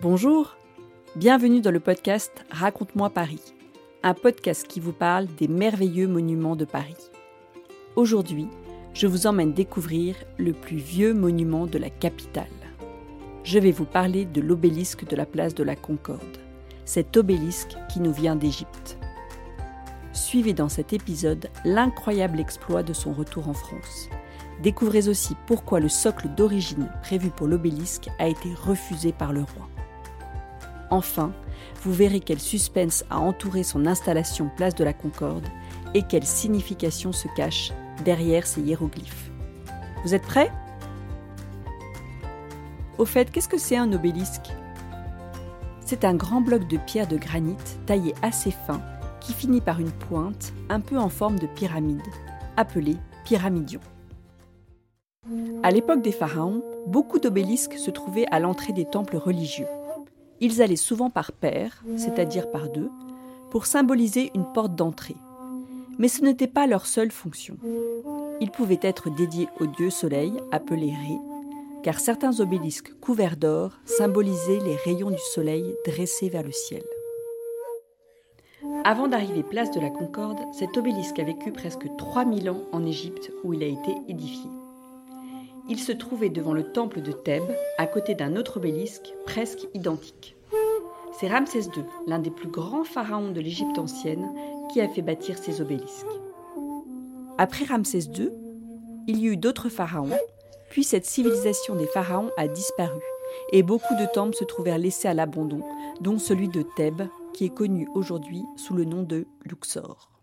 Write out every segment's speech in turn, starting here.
Bonjour, bienvenue dans le podcast Raconte-moi Paris, un podcast qui vous parle des merveilleux monuments de Paris. Aujourd'hui, je vous emmène découvrir le plus vieux monument de la capitale. Je vais vous parler de l'obélisque de la place de la Concorde, cet obélisque qui nous vient d'Égypte. Suivez dans cet épisode l'incroyable exploit de son retour en France. Découvrez aussi pourquoi le socle d'origine prévu pour l'obélisque a été refusé par le roi. Enfin, vous verrez quel suspense a entouré son installation place de la Concorde et quelle signification se cache derrière ces hiéroglyphes. Vous êtes prêts? Au fait, qu'est-ce que c'est un obélisque? C'est un grand bloc de pierre de granit taillé assez fin qui finit par une pointe un peu en forme de pyramide, appelée pyramidion. À l'époque des pharaons, beaucoup d'obélisques se trouvaient à l'entrée des temples religieux. Ils allaient souvent par paires, c'est-à-dire par deux, pour symboliser une porte d'entrée. Mais ce n'était pas leur seule fonction. Ils pouvaient être dédiés au dieu soleil, appelé Ré, car certains obélisques couverts d'or symbolisaient les rayons du soleil dressés vers le ciel. Avant d'arriver place de la Concorde, cet obélisque a vécu presque 3000 ans en Égypte où il a été édifié. Il se trouvait devant le temple de Thèbes, à côté d'un autre obélisque presque identique. C'est Ramsès II, l'un des plus grands pharaons de l'Égypte ancienne, qui a fait bâtir ces obélisques. Après Ramsès II, il y eut d'autres pharaons, puis cette civilisation des pharaons a disparu, et beaucoup de temples se trouvèrent laissés à l'abandon, dont celui de Thèbes, qui est connu aujourd'hui sous le nom de Luxor.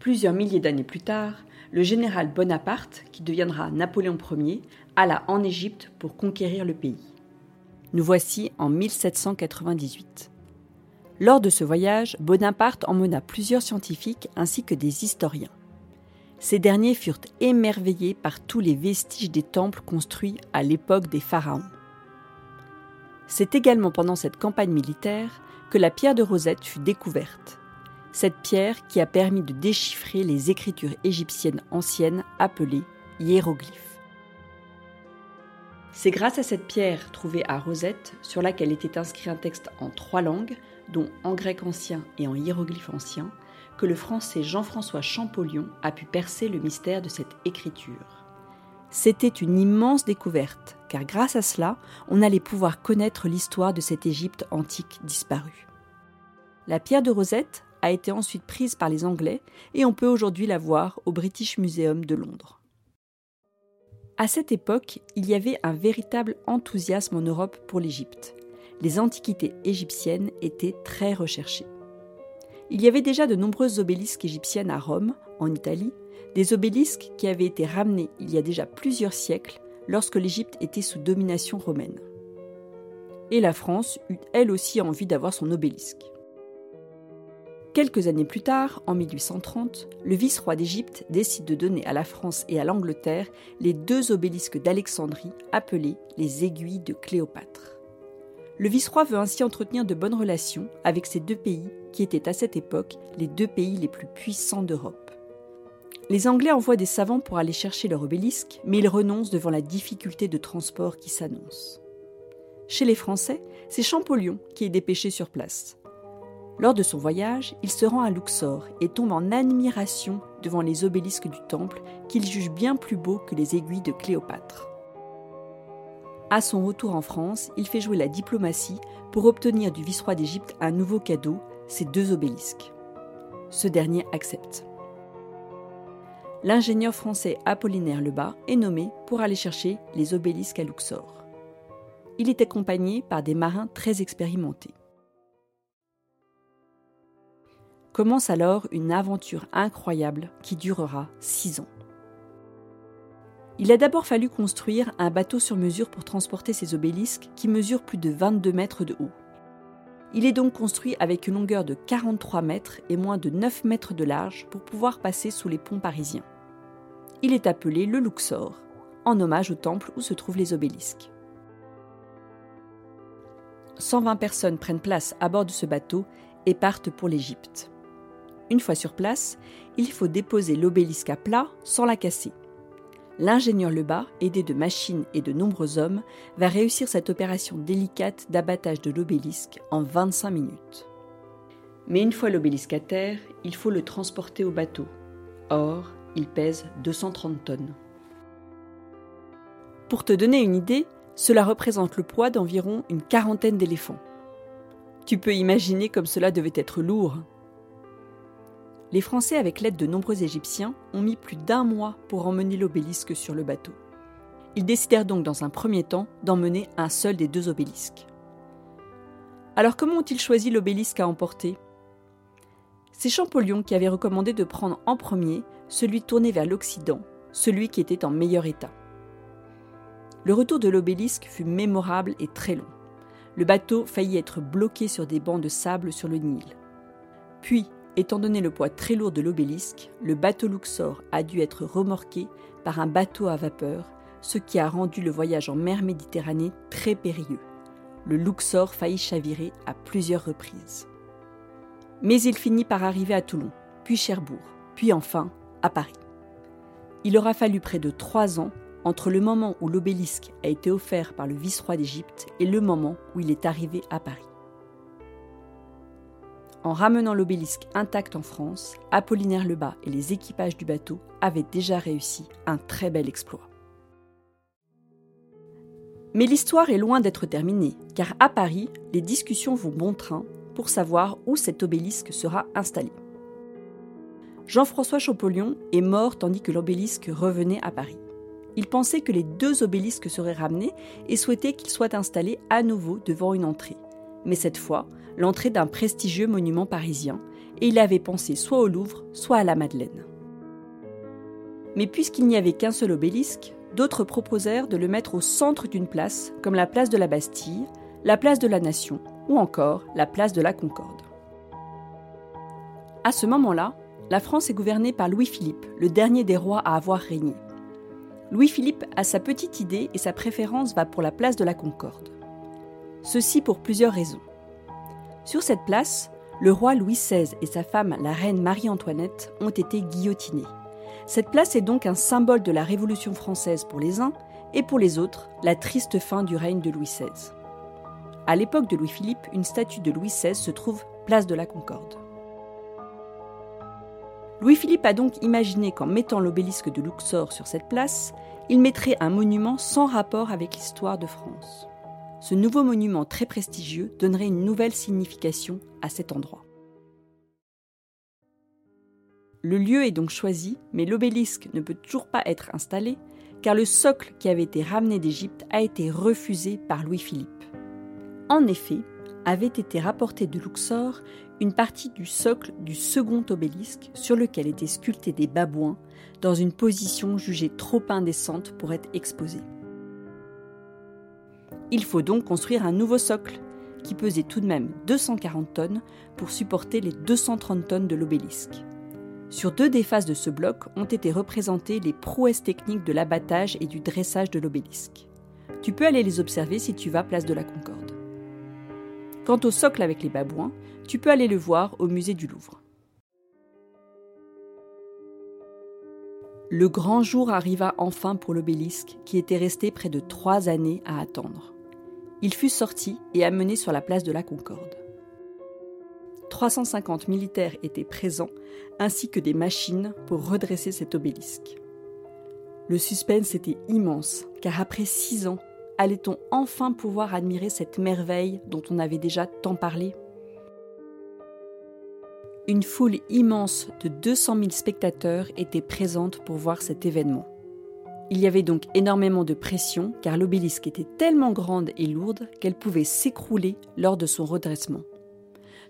Plusieurs milliers d'années plus tard, le général Bonaparte, qui deviendra Napoléon Ier, alla en Égypte pour conquérir le pays. Nous voici en 1798. Lors de ce voyage, Bonaparte emmena plusieurs scientifiques ainsi que des historiens. Ces derniers furent émerveillés par tous les vestiges des temples construits à l'époque des pharaons. C'est également pendant cette campagne militaire que la pierre de Rosette fut découverte cette pierre qui a permis de déchiffrer les écritures égyptiennes anciennes appelées hiéroglyphes. C'est grâce à cette pierre trouvée à Rosette, sur laquelle était inscrit un texte en trois langues, dont en grec ancien et en hiéroglyphe ancien, que le français Jean-François Champollion a pu percer le mystère de cette écriture. C'était une immense découverte, car grâce à cela, on allait pouvoir connaître l'histoire de cette Égypte antique disparue. La pierre de Rosette a été ensuite prise par les Anglais et on peut aujourd'hui la voir au British Museum de Londres. À cette époque, il y avait un véritable enthousiasme en Europe pour l'Égypte. Les antiquités égyptiennes étaient très recherchées. Il y avait déjà de nombreuses obélisques égyptiennes à Rome, en Italie, des obélisques qui avaient été ramenés il y a déjà plusieurs siècles lorsque l'Égypte était sous domination romaine. Et la France eut elle aussi envie d'avoir son obélisque. Quelques années plus tard, en 1830, le vice-roi d'Égypte décide de donner à la France et à l'Angleterre les deux obélisques d'Alexandrie appelés les aiguilles de Cléopâtre. Le vice-roi veut ainsi entretenir de bonnes relations avec ces deux pays qui étaient à cette époque les deux pays les plus puissants d'Europe. Les Anglais envoient des savants pour aller chercher leur obélisque, mais ils renoncent devant la difficulté de transport qui s'annonce. Chez les Français, c'est Champollion qui est dépêché sur place. Lors de son voyage, il se rend à Luxor et tombe en admiration devant les obélisques du temple qu'il juge bien plus beaux que les aiguilles de Cléopâtre. À son retour en France, il fait jouer la diplomatie pour obtenir du vice-roi d'Égypte un nouveau cadeau, ces deux obélisques. Ce dernier accepte. L'ingénieur français Apollinaire Lebas est nommé pour aller chercher les obélisques à Luxor. Il est accompagné par des marins très expérimentés. Commence alors une aventure incroyable qui durera six ans. Il a d'abord fallu construire un bateau sur mesure pour transporter ces obélisques qui mesurent plus de 22 mètres de haut. Il est donc construit avec une longueur de 43 mètres et moins de 9 mètres de large pour pouvoir passer sous les ponts parisiens. Il est appelé le Luxor, en hommage au temple où se trouvent les obélisques. 120 personnes prennent place à bord de ce bateau et partent pour l'Égypte. Une fois sur place, il faut déposer l'obélisque à plat sans la casser. l'ingénieur Lebas, aidé de machines et de nombreux hommes, va réussir cette opération délicate d'abattage de l'obélisque en 25 minutes. Mais une fois l'obélisque à terre, il faut le transporter au bateau. Or, il pèse 230 tonnes. Pour te donner une idée, cela représente le poids d'environ une quarantaine d'éléphants. Tu peux imaginer comme cela devait être lourd. Les Français, avec l'aide de nombreux Égyptiens, ont mis plus d'un mois pour emmener l'obélisque sur le bateau. Ils décidèrent donc dans un premier temps d'emmener un seul des deux obélisques. Alors comment ont-ils choisi l'obélisque à emporter? C'est Champollion qui avait recommandé de prendre en premier celui tourné vers l'Occident, celui qui était en meilleur état. Le retour de l'obélisque fut mémorable et très long. Le bateau faillit être bloqué sur des bancs de sable sur le Nil. Puis, étant donné le poids très lourd de l'obélisque, le bateau Luxor a dû être remorqué par un bateau à vapeur, ce qui a rendu le voyage en mer Méditerranée très périlleux. Le Luxor faillit chavirer à plusieurs reprises. Mais il finit par arriver à Toulon, puis Cherbourg, puis enfin à Paris. Il aura fallu près de trois ans entre le moment où l'obélisque a été offert par le vice-roi d'Égypte et le moment où il est arrivé à Paris. En ramenant l'obélisque intact en France, Apollinaire Lebas et les équipages du bateau avaient déjà réussi un très bel exploit. Mais l'histoire est loin d'être terminée, car à Paris, les discussions vont bon train pour savoir où cet obélisque sera installé. Jean-François Champollion est mort tandis que l'obélisque revenait à Paris. Il pensait que les deux obélisques seraient ramenés et souhaitait qu'ils soient installés à nouveau devant une entrée. Mais cette fois, l'entrée d'un prestigieux monument parisien, et il avait pensé soit au Louvre, soit à la Madeleine. Mais puisqu'il n'y avait qu'un seul obélisque, d'autres proposèrent de le mettre au centre d'une place, comme la place de la Bastille, la place de la Nation ou encore la place de la Concorde. À ce moment-là, la France est gouvernée par Louis-Philippe, le dernier des rois à avoir régné. Louis-Philippe a sa petite idée et sa préférence va pour la place de la Concorde. Ceci pour plusieurs raisons. Sur cette place, le roi Louis XVI et sa femme, la reine Marie-Antoinette, ont été guillotinés. Cette place est donc un symbole de la Révolution française pour les uns et pour les autres, la triste fin du règne de Louis XVI. À l'époque de Louis-Philippe, une statue de Louis XVI se trouve place de la Concorde. Louis-Philippe a donc imaginé qu'en mettant l'obélisque de Luxor sur cette place, il mettrait un monument sans rapport avec l'histoire de France. Ce nouveau monument très prestigieux donnerait une nouvelle signification à cet endroit. Le lieu est donc choisi, mais l'obélisque ne peut toujours pas être installé, car le socle qui avait été ramené d'Égypte a été refusé par Louis-Philippe. En effet, avait été rapporté de Luxor une partie du socle du second obélisque sur lequel étaient sculptés des babouins dans une position jugée trop indécente pour être exposée. Il faut donc construire un nouveau socle qui pesait tout de même 240 tonnes pour supporter les 230 tonnes de l'obélisque. Sur deux des faces de ce bloc ont été représentées les prouesses techniques de l'abattage et du dressage de l'obélisque. Tu peux aller les observer si tu vas place de la Concorde. Quant au socle avec les babouins, tu peux aller le voir au musée du Louvre. Le grand jour arriva enfin pour l'obélisque qui était resté près de trois années à attendre. Il fut sorti et amené sur la place de la Concorde. 350 militaires étaient présents, ainsi que des machines pour redresser cet obélisque. Le suspense était immense, car après six ans, allait-on enfin pouvoir admirer cette merveille dont on avait déjà tant parlé? Une foule immense de 200 000 spectateurs était présente pour voir cet événement. Il y avait donc énormément de pression car l'obélisque était tellement grande et lourde qu'elle pouvait s'écrouler lors de son redressement.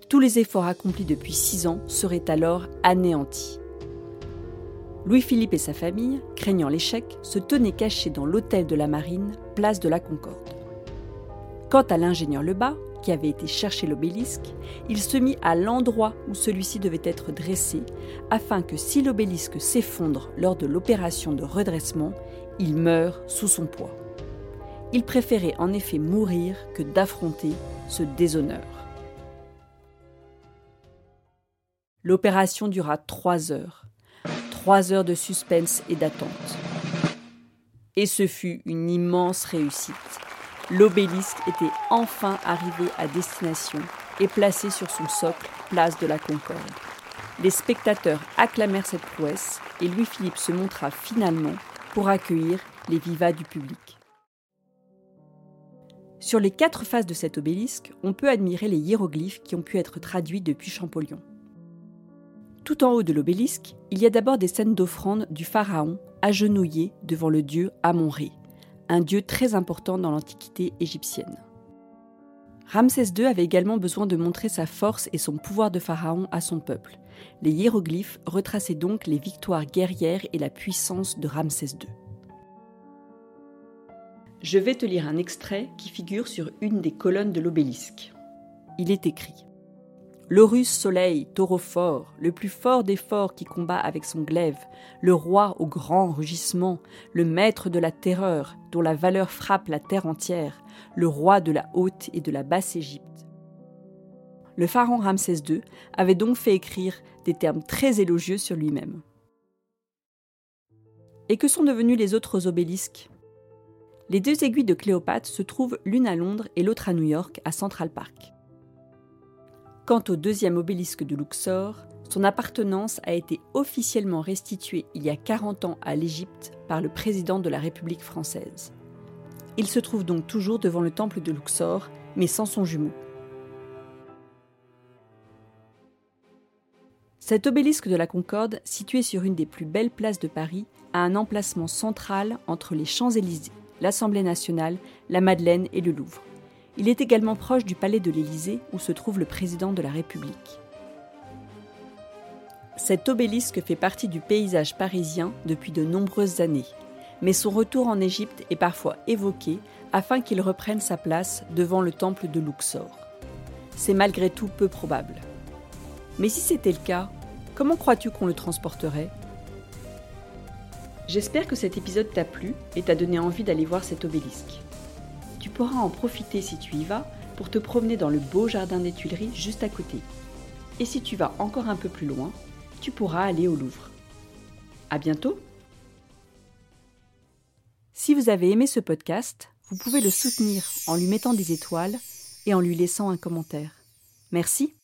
Tous les efforts accomplis depuis six ans seraient alors anéantis. Louis-Philippe et sa famille, craignant l'échec, se tenaient cachés dans l'hôtel de la Marine, place de la Concorde. Quant à l'ingénieur Lebas, qui avait été chercher l'obélisque, il se mit à l'endroit où celui-ci devait être dressé, afin que si l'obélisque s'effondre lors de l'opération de redressement, il meure sous son poids. Il préférait en effet mourir que d'affronter ce déshonneur. L'opération dura trois heures Trois heures de suspense et d'attente. Et ce fut une immense réussite. L'obélisque était enfin arrivé à destination et placé sur son socle, place de la Concorde. Les spectateurs acclamèrent cette prouesse et Louis-Philippe se montra finalement pour accueillir les vivas du public. Sur les quatre faces de cet obélisque, on peut admirer les hiéroglyphes qui ont pu être traduits depuis Champollion. Tout en haut de l'obélisque, il y a d'abord des scènes d'offrande du pharaon agenouillé devant le dieu Amon-Ré, un dieu très important dans l'Antiquité égyptienne. Ramsès II avait également besoin de montrer sa force et son pouvoir de pharaon à son peuple. Les hiéroglyphes retraçaient donc les victoires guerrières et la puissance de Ramsès II. Je vais te lire un extrait qui figure sur une des colonnes de l'obélisque. Il est écrit L'Horus Soleil, taureau fort, le plus fort des forts qui combat avec son glaive, le roi au grand rugissement, le maître de la terreur, dont la valeur frappe la terre entière, le roi de la haute et de la basse Égypte. Le pharaon Ramsès II avait donc fait écrire des termes très élogieux sur lui-même. Et que sont devenus les autres obélisques? Les deux aiguilles de Cléopâtre se trouvent l'une à Londres et l'autre à New York, à Central Park. Quant au deuxième obélisque de Luxor, son appartenance a été officiellement restituée il y a 40 ans à l'Égypte par le président de la République française. Il se trouve donc toujours devant le temple de Luxor, mais sans son jumeau. Cet obélisque de la Concorde, situé sur une des plus belles places de Paris, a un emplacement central entre les Champs-Élysées, l'Assemblée nationale, la Madeleine et le Louvre. Il est également proche du palais de l'Élysée où se trouve le président de la République. Cet obélisque fait partie du paysage parisien depuis de nombreuses années, mais son retour en Égypte est parfois évoqué afin qu'il reprenne sa place devant le temple de Luxor. C'est malgré tout peu probable. Mais si c'était le cas, comment crois-tu qu'on le transporterait? J'espère que cet épisode t'a plu et t'a donné envie d'aller voir cet obélisque tu pourras en profiter si tu y vas pour te promener dans le beau jardin des Tuileries juste à côté. Et si tu vas encore un peu plus loin, tu pourras aller au Louvre. À bientôt! Si vous avez aimé ce podcast, vous pouvez le soutenir en lui mettant des étoiles et en lui laissant un commentaire. Merci.